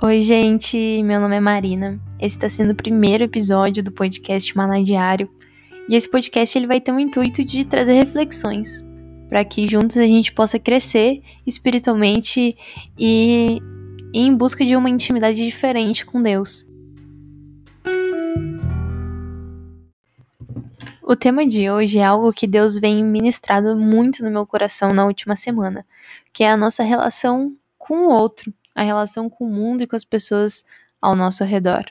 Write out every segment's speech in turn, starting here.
Oi, gente, meu nome é Marina. Esse está sendo o primeiro episódio do podcast Maná Diário. E esse podcast ele vai ter o intuito de trazer reflexões para que juntos a gente possa crescer espiritualmente e, e em busca de uma intimidade diferente com Deus. O tema de hoje é algo que Deus vem ministrado muito no meu coração na última semana, que é a nossa relação com o outro a relação com o mundo e com as pessoas ao nosso redor.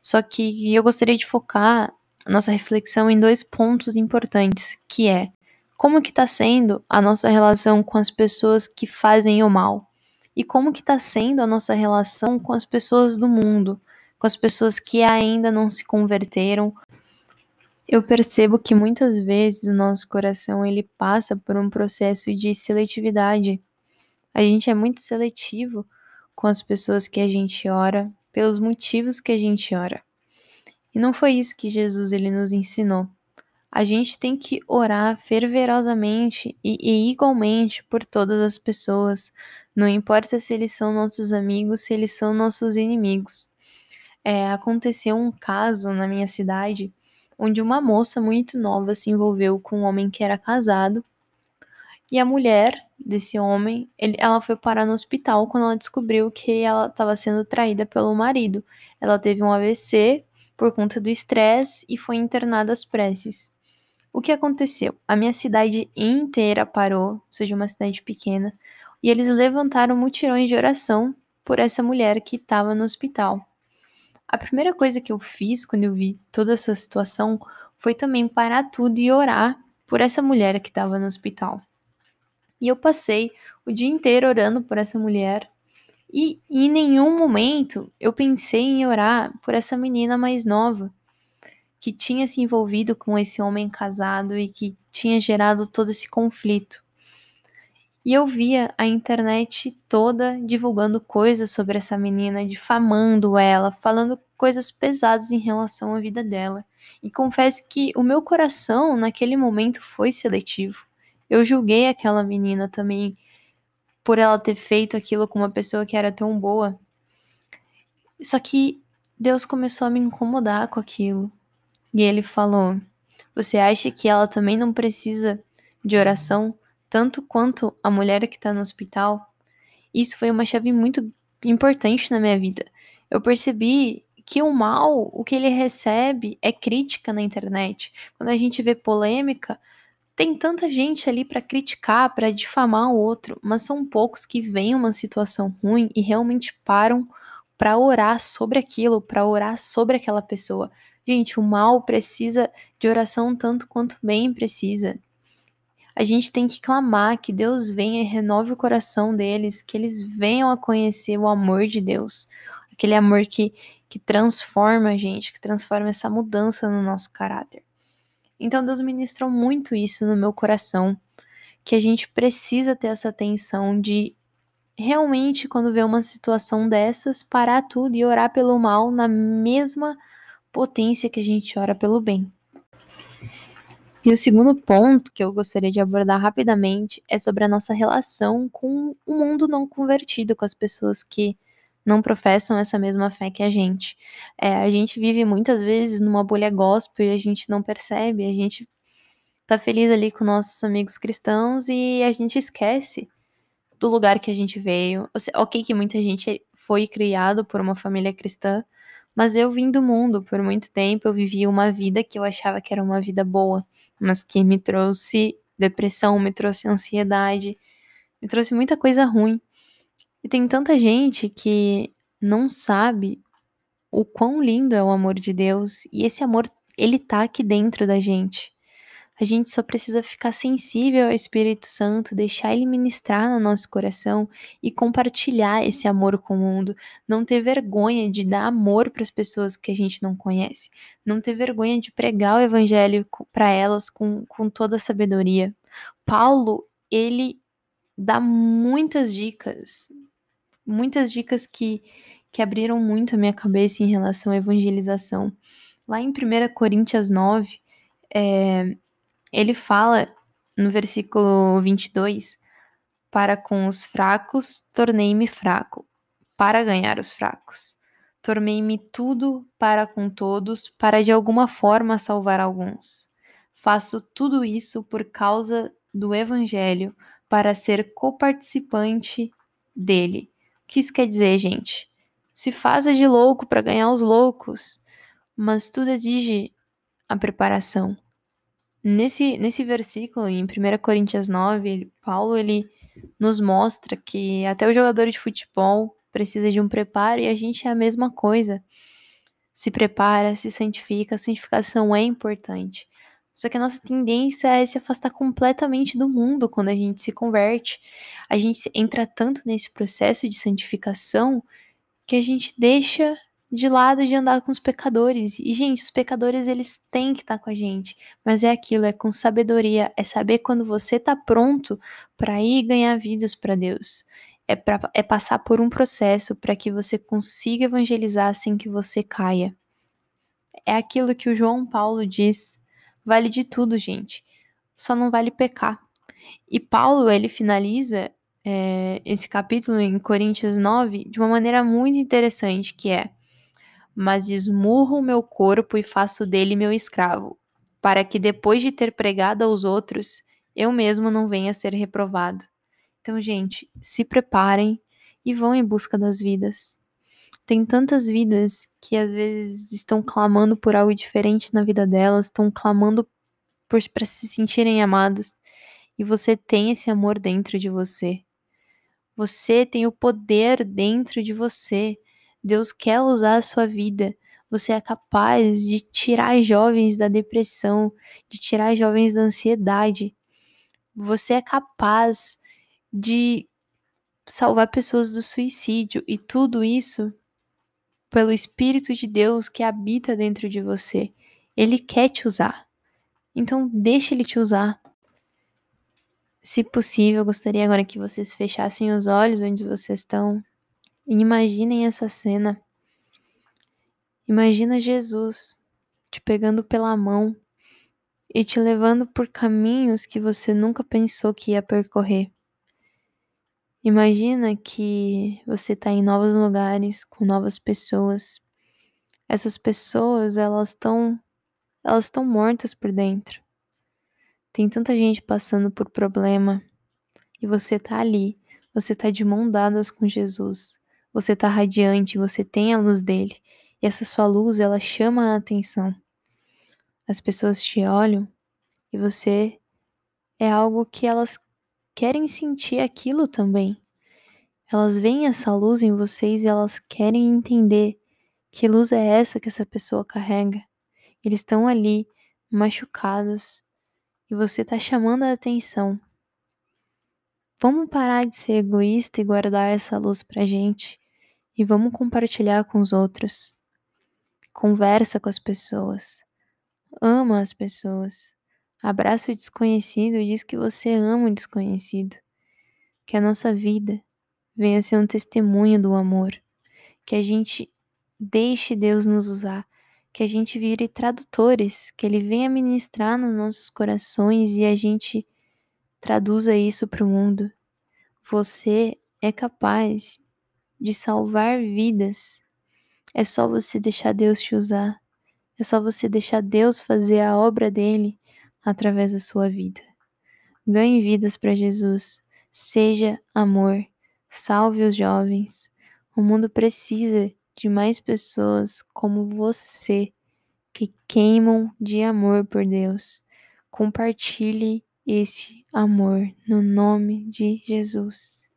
Só que eu gostaria de focar a nossa reflexão em dois pontos importantes, que é como que está sendo a nossa relação com as pessoas que fazem o mal e como que está sendo a nossa relação com as pessoas do mundo, com as pessoas que ainda não se converteram. Eu percebo que muitas vezes o nosso coração ele passa por um processo de seletividade. A gente é muito seletivo com as pessoas que a gente ora, pelos motivos que a gente ora. E não foi isso que Jesus ele nos ensinou. A gente tem que orar fervorosamente e, e igualmente por todas as pessoas, não importa se eles são nossos amigos, se eles são nossos inimigos. É, aconteceu um caso na minha cidade onde uma moça muito nova se envolveu com um homem que era casado e a mulher desse homem, ele, ela foi parar no hospital quando ela descobriu que ela estava sendo traída pelo marido. Ela teve um AVC por conta do estresse e foi internada às pressas. O que aconteceu? A minha cidade inteira parou, ou seja, uma cidade pequena, e eles levantaram mutirões de oração por essa mulher que estava no hospital. A primeira coisa que eu fiz quando eu vi toda essa situação foi também parar tudo e orar por essa mulher que estava no hospital. E eu passei o dia inteiro orando por essa mulher. E em nenhum momento eu pensei em orar por essa menina mais nova, que tinha se envolvido com esse homem casado e que tinha gerado todo esse conflito. E eu via a internet toda divulgando coisas sobre essa menina, difamando ela, falando coisas pesadas em relação à vida dela. E confesso que o meu coração naquele momento foi seletivo. Eu julguei aquela menina também por ela ter feito aquilo com uma pessoa que era tão boa. Só que Deus começou a me incomodar com aquilo. E ele falou: Você acha que ela também não precisa de oração, tanto quanto a mulher que está no hospital? Isso foi uma chave muito importante na minha vida. Eu percebi que o mal, o que ele recebe é crítica na internet. Quando a gente vê polêmica, tem tanta gente ali para criticar, para difamar o outro, mas são poucos que veem uma situação ruim e realmente param para orar sobre aquilo, para orar sobre aquela pessoa. Gente, o mal precisa de oração tanto quanto bem precisa. A gente tem que clamar que Deus venha e renove o coração deles, que eles venham a conhecer o amor de Deus, aquele amor que, que transforma a gente, que transforma essa mudança no nosso caráter. Então Deus ministrou muito isso no meu coração, que a gente precisa ter essa atenção de realmente quando vê uma situação dessas, parar tudo e orar pelo mal na mesma potência que a gente ora pelo bem. E o segundo ponto que eu gostaria de abordar rapidamente é sobre a nossa relação com o mundo não convertido, com as pessoas que não professam essa mesma fé que a gente. É, a gente vive muitas vezes numa bolha gospel e a gente não percebe, a gente tá feliz ali com nossos amigos cristãos e a gente esquece do lugar que a gente veio. Ok que muita gente foi criado por uma família cristã, mas eu vim do mundo por muito tempo, eu vivi uma vida que eu achava que era uma vida boa, mas que me trouxe depressão, me trouxe ansiedade, me trouxe muita coisa ruim. E tem tanta gente que não sabe o quão lindo é o amor de Deus e esse amor ele tá aqui dentro da gente. A gente só precisa ficar sensível ao Espírito Santo, deixar ele ministrar no nosso coração e compartilhar esse amor com o mundo. Não ter vergonha de dar amor para as pessoas que a gente não conhece. Não ter vergonha de pregar o evangelho para elas com, com toda a sabedoria. Paulo, ele dá muitas dicas muitas dicas que, que abriram muito a minha cabeça em relação à evangelização. Lá em 1 Coríntios 9, é, ele fala no versículo 22: Para com os fracos tornei-me fraco, para ganhar os fracos. Tornei-me tudo para com todos, para de alguma forma salvar alguns. Faço tudo isso por causa do Evangelho, para ser coparticipante dele. O que isso quer dizer, gente? Se faça de louco para ganhar os loucos, mas tudo exige a preparação. Nesse, nesse versículo, em 1 Coríntios 9, Paulo ele nos mostra que até o jogador de futebol precisa de um preparo e a gente é a mesma coisa. Se prepara, se santifica, a santificação é importante. Só que a nossa tendência é se afastar completamente do mundo quando a gente se converte. A gente entra tanto nesse processo de santificação que a gente deixa de lado de andar com os pecadores. E, gente, os pecadores, eles têm que estar com a gente. Mas é aquilo, é com sabedoria, é saber quando você tá pronto para ir ganhar vidas para Deus. É, pra, é passar por um processo para que você consiga evangelizar sem que você caia. É aquilo que o João Paulo diz. Vale de tudo, gente. Só não vale pecar. E Paulo, ele finaliza é, esse capítulo em Coríntios 9 de uma maneira muito interessante, que é mas esmurro o meu corpo e faço dele meu escravo, para que depois de ter pregado aos outros, eu mesmo não venha a ser reprovado. Então, gente, se preparem e vão em busca das vidas. Tem tantas vidas que às vezes estão clamando por algo diferente na vida delas, estão clamando para se sentirem amadas, e você tem esse amor dentro de você. Você tem o poder dentro de você Deus quer usar a sua vida. Você é capaz de tirar jovens da depressão, de tirar jovens da ansiedade. Você é capaz de salvar pessoas do suicídio e tudo isso pelo Espírito de Deus que habita dentro de você. Ele quer te usar. Então, deixe ele te usar. Se possível, eu gostaria agora que vocês fechassem os olhos onde vocês estão. E imaginem essa cena. Imagina Jesus te pegando pela mão e te levando por caminhos que você nunca pensou que ia percorrer. Imagina que você está em novos lugares, com novas pessoas. Essas pessoas, elas estão elas estão mortas por dentro. Tem tanta gente passando por problema e você está ali, você está de mão dadas com Jesus. Você tá radiante, você tem a luz dele. E essa sua luz, ela chama a atenção. As pessoas te olham e você é algo que elas querem sentir aquilo também. Elas veem essa luz em vocês e elas querem entender que luz é essa que essa pessoa carrega. Eles estão ali machucados e você está chamando a atenção. Vamos parar de ser egoísta e guardar essa luz pra gente e vamos compartilhar com os outros. Conversa com as pessoas. Ama as pessoas. Abraça o desconhecido e diz que você ama o desconhecido. Que a nossa vida venha ser um testemunho do amor. Que a gente deixe Deus nos usar. Que a gente vire tradutores. Que Ele venha ministrar nos nossos corações e a gente traduza isso para o mundo. Você é capaz de salvar vidas. É só você deixar Deus te usar. É só você deixar Deus fazer a obra dele através da sua vida. Ganhe vidas para Jesus. Seja amor. Salve os jovens. O mundo precisa de mais pessoas como você que queimam de amor por Deus. Compartilhe esse amor no nome de Jesus.